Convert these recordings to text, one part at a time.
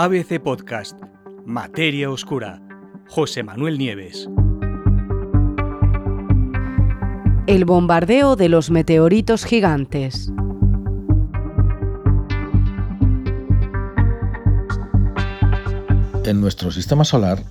ABC Podcast, Materia Oscura, José Manuel Nieves. El bombardeo de los meteoritos gigantes. En nuestro sistema solar,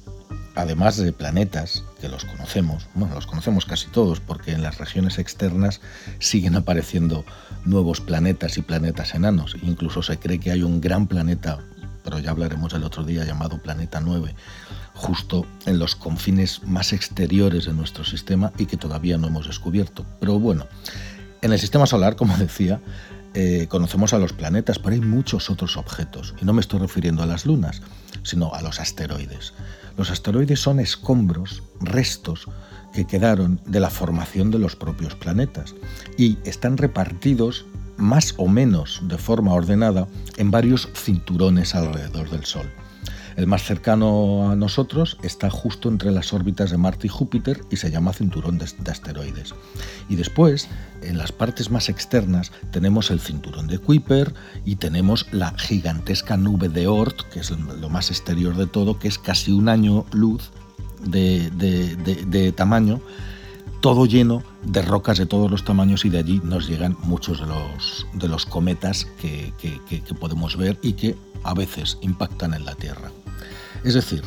además de planetas, que los conocemos, bueno, los conocemos casi todos porque en las regiones externas siguen apareciendo nuevos planetas y planetas enanos. Incluso se cree que hay un gran planeta, pero ya hablaremos el otro día, llamado Planeta 9, justo en los confines más exteriores de nuestro sistema y que todavía no hemos descubierto. Pero bueno, en el sistema solar, como decía, eh, conocemos a los planetas, pero hay muchos otros objetos. Y no me estoy refiriendo a las lunas, sino a los asteroides. Los asteroides son escombros, restos que quedaron de la formación de los propios planetas y están repartidos más o menos de forma ordenada en varios cinturones alrededor del Sol. El más cercano a nosotros está justo entre las órbitas de Marte y Júpiter y se llama cinturón de, asteroides. Y después, en las partes más externas, tenemos el cinturón de Kuiper y tenemos la gigantesca nube de Oort, que es lo más exterior de todo, que es casi un año luz de, tamaño, todo lleno de rocas de todos los tamaños y de allí nos llegan muchos de los, de los cometas que podemos ver y que a veces impactan en la Tierra. Es decir,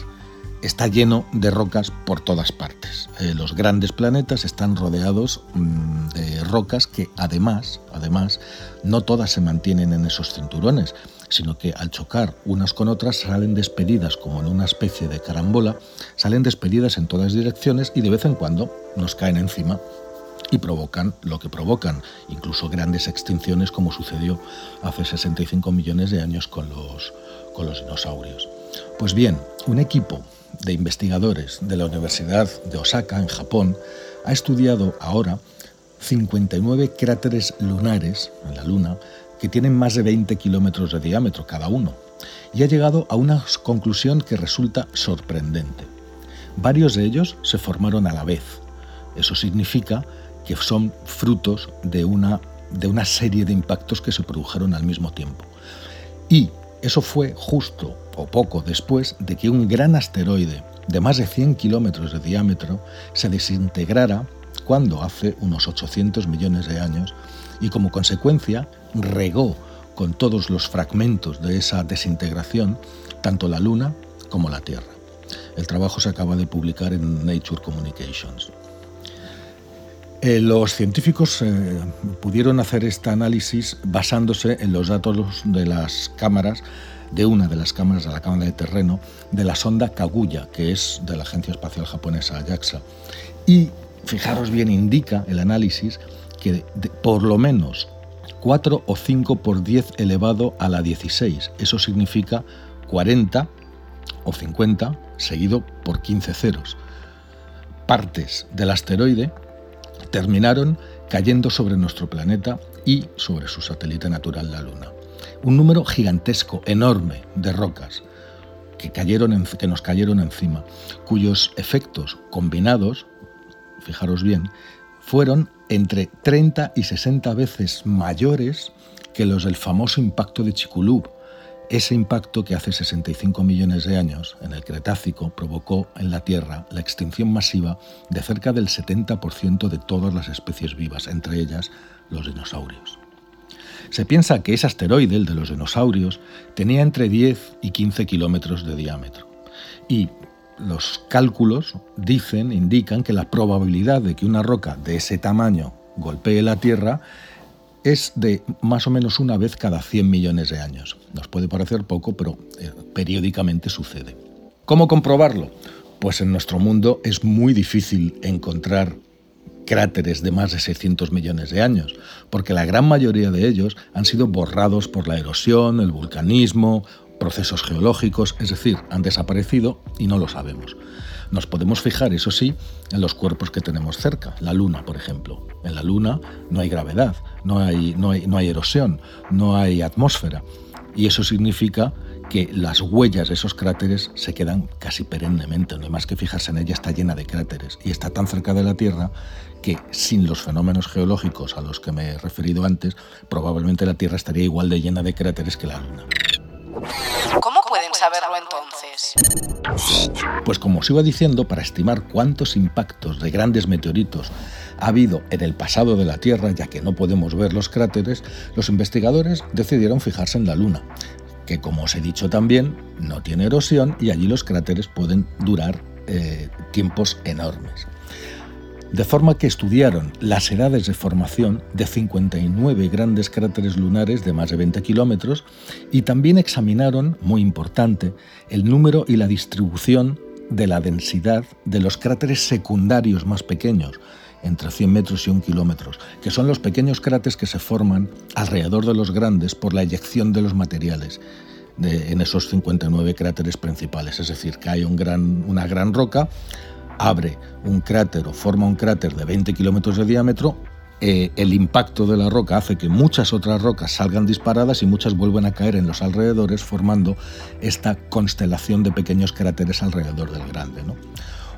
está lleno de rocas por todas partes. Eh, los grandes planetas están rodeados mm, de rocas que además, además, no todas se mantienen en esos cinturones, sino que al chocar unas con otras salen despedidas como en una especie de carambola, salen despedidas en todas direcciones y de vez en cuando nos caen encima y provocan lo que provocan, incluso grandes extinciones como sucedió hace 65 millones de años con los, con los dinosaurios. Pues bien, un equipo de investigadores de la Universidad de Osaka, en Japón, ha estudiado ahora 59 cráteres lunares en la Luna que tienen más de 20 kilómetros de diámetro cada uno y ha llegado a una conclusión que resulta sorprendente. Varios de ellos se formaron a la vez. Eso significa que son frutos de una, de una serie de impactos que se produjeron al mismo tiempo. Y eso fue justo o poco después de que un gran asteroide de más de 100 kilómetros de diámetro se desintegrara cuando hace unos 800 millones de años y como consecuencia regó con todos los fragmentos de esa desintegración tanto la Luna como la Tierra. El trabajo se acaba de publicar en Nature Communications. Eh, los científicos eh, pudieron hacer este análisis basándose en los datos de las cámaras, de una de las cámaras de la cámara de terreno, de la sonda Kaguya, que es de la Agencia Espacial Japonesa JAXA. Y fijaros bien, indica el análisis que por lo menos 4 o 5 por 10 elevado a la 16. Eso significa 40 o 50 seguido por 15 ceros. Partes del asteroide terminaron cayendo sobre nuestro planeta y sobre su satélite natural, la Luna. Un número gigantesco, enorme, de rocas que, cayeron que nos cayeron encima, cuyos efectos combinados, fijaros bien, fueron entre 30 y 60 veces mayores que los del famoso impacto de Chicxulub, ese impacto que hace 65 millones de años, en el Cretácico, provocó en la Tierra la extinción masiva de cerca del 70% de todas las especies vivas, entre ellas los dinosaurios. Se piensa que ese asteroide, el de los dinosaurios, tenía entre 10 y 15 kilómetros de diámetro. Y los cálculos dicen, indican que la probabilidad de que una roca de ese tamaño golpee la Tierra es de más o menos una vez cada 100 millones de años. Nos puede parecer poco, pero eh, periódicamente sucede. ¿Cómo comprobarlo? Pues en nuestro mundo es muy difícil encontrar cráteres de más de 600 millones de años, porque la gran mayoría de ellos han sido borrados por la erosión, el vulcanismo, procesos geológicos, es decir, han desaparecido y no lo sabemos. Nos podemos fijar, eso sí, en los cuerpos que tenemos cerca, la Luna, por ejemplo. En la Luna no hay gravedad, no hay, no hay, no hay erosión, no hay atmósfera. Y eso significa que las huellas de esos cráteres se quedan casi perennemente, no hay más que fijarse en ella, está llena de cráteres y está tan cerca de la Tierra que sin los fenómenos geológicos a los que me he referido antes, probablemente la Tierra estaría igual de llena de cráteres que la Luna. ¿Cómo pueden saber gigantes. Pues como os iba diciendo, para estimar cuántos impactos de grandes meteoritos ha habido en el pasado de la Tierra, ya que no podemos ver los cráteres, los investigadores decidieron fijarse en la Luna, que como os he dicho también, no tiene erosión y allí los cráteres pueden durar eh, tiempos enormes. De forma que estudiaron las edades de formación de 59 grandes cráteres lunares de más de 20 kilómetros y también examinaron, muy importante, el número y la distribución de la densidad de los cráteres secundarios más pequeños, entre 100 metros y 1 kilómetros, que son los pequeños cráteres que se forman alrededor de los grandes por la eyección de los materiales en esos 59 cráteres principales. Es decir, cae un gran, una gran roca, abre un cráter o forma un cráter de 20 kilómetros de diámetro, eh, el impacto de la roca hace que muchas otras rocas salgan disparadas y muchas vuelven a caer en los alrededores formando esta constelación de pequeños cráteres alrededor del grande.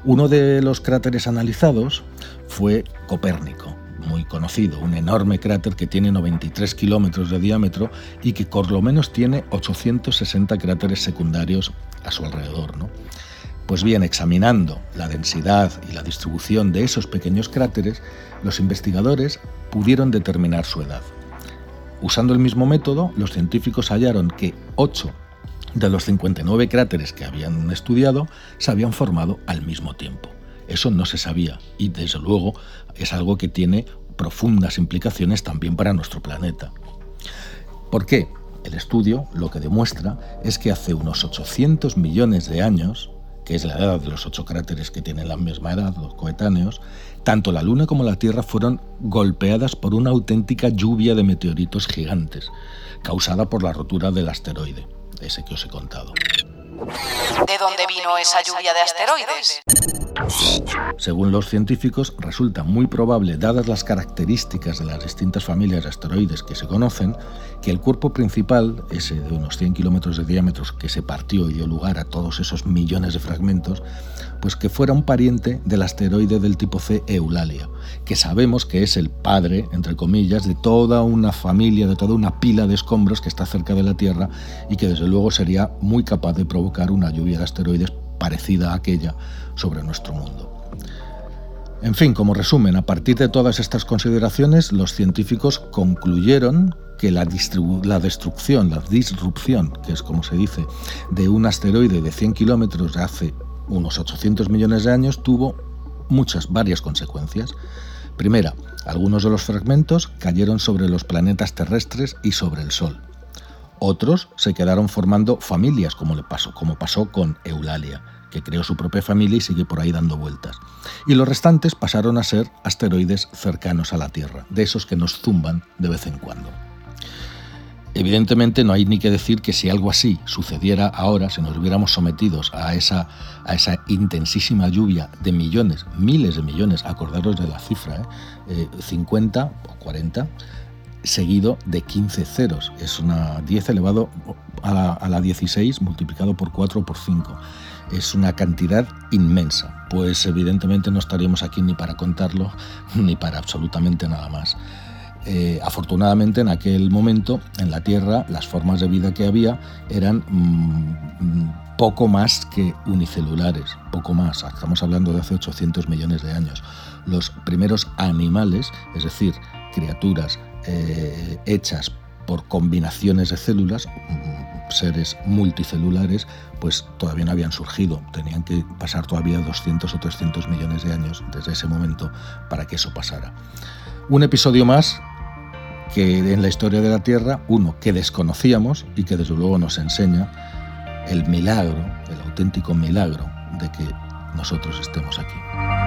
Uno de los cráteres analizados fue Copérnico, muy conocido, un enorme cráter que tiene 93 kilómetros de diámetro y que por lo menos tiene 860 cráteres secundarios a su alrededor. Pues bien, examinando la densidad y la distribución de esos pequeños cráteres, los investigadores pudieron determinar su edad. Usando el mismo método, los científicos hallaron que 8 de los 59 cráteres que habían estudiado se habían formado al mismo tiempo. Eso no se sabía y desde luego es algo que tiene profundas implicaciones también para nuestro planeta. ¿Por qué? El estudio lo que demuestra es que hace unos 800 millones de años que es la edad de los ocho cráteres que tienen la misma edad, los coetáneos, tanto la Luna como la Tierra fueron golpeadas por una auténtica lluvia de meteoritos gigantes, causada por la rotura del asteroide, ese que os he contado. ¿De dónde vino esa lluvia de asteroides? Según los científicos, resulta muy probable, dadas las características de las distintas familias de asteroides que se conocen, que el cuerpo principal, ese de unos 100 kilómetros de diámetro que se partió y dio lugar a todos esos millones de fragmentos, pues que fuera un pariente del asteroide del tipo C Eulalia, que sabemos que es el padre, entre comillas, de toda una familia, de toda una pila de escombros que está cerca de la Tierra y que desde luego sería muy capaz de provocar una lluvia de asteroides parecida a aquella sobre nuestro mundo. En fin, como resumen, a partir de todas estas consideraciones, los científicos concluyeron que la, destrucción, la disrupción, que es como se dice, de un asteroide de 100 kilómetros de hace unos 800 millones de años tuvo muchas, varias consecuencias. Primera, algunos de los fragmentos cayeron sobre los planetas terrestres y sobre el Sol. Otros se quedaron formando familias, como, le pasó, como pasó con Eulalia, que creó su propia familia y sigue por ahí dando vueltas. Y los restantes pasaron a ser asteroides cercanos a la Tierra, de esos que nos zumban de vez en cuando. Evidentemente no hay ni que decir que si algo así sucediera ahora, si nos hubiéramos sometidos a esa, a esa intensísima lluvia de millones, miles de millones, acordaros de la cifra, 50 ¿eh? Eh, o 40, seguido de 15 ceros. Es una 10 elevado a la, a la 16 multiplicado por 4 o por 5. Es una cantidad inmensa, pues evidentemente no estaríamos aquí ni para contarlo ni para absolutamente nada más. Eh, afortunadamente en aquel momento en la Tierra las formas de vida que había eran mm, poco más que unicelulares, poco más, estamos hablando de hace 800 millones de años. Los primeros animales, es decir, criaturas eh, hechas por combinaciones de células, mm, seres multicelulares, pues todavía no habían surgido. Tenían que pasar todavía 200 o 300 millones de años desde ese momento para que eso pasara. Un episodio más que en la historia de la Tierra, uno que desconocíamos y que desde luego nos enseña el milagro, el auténtico milagro de que nosotros estemos aquí.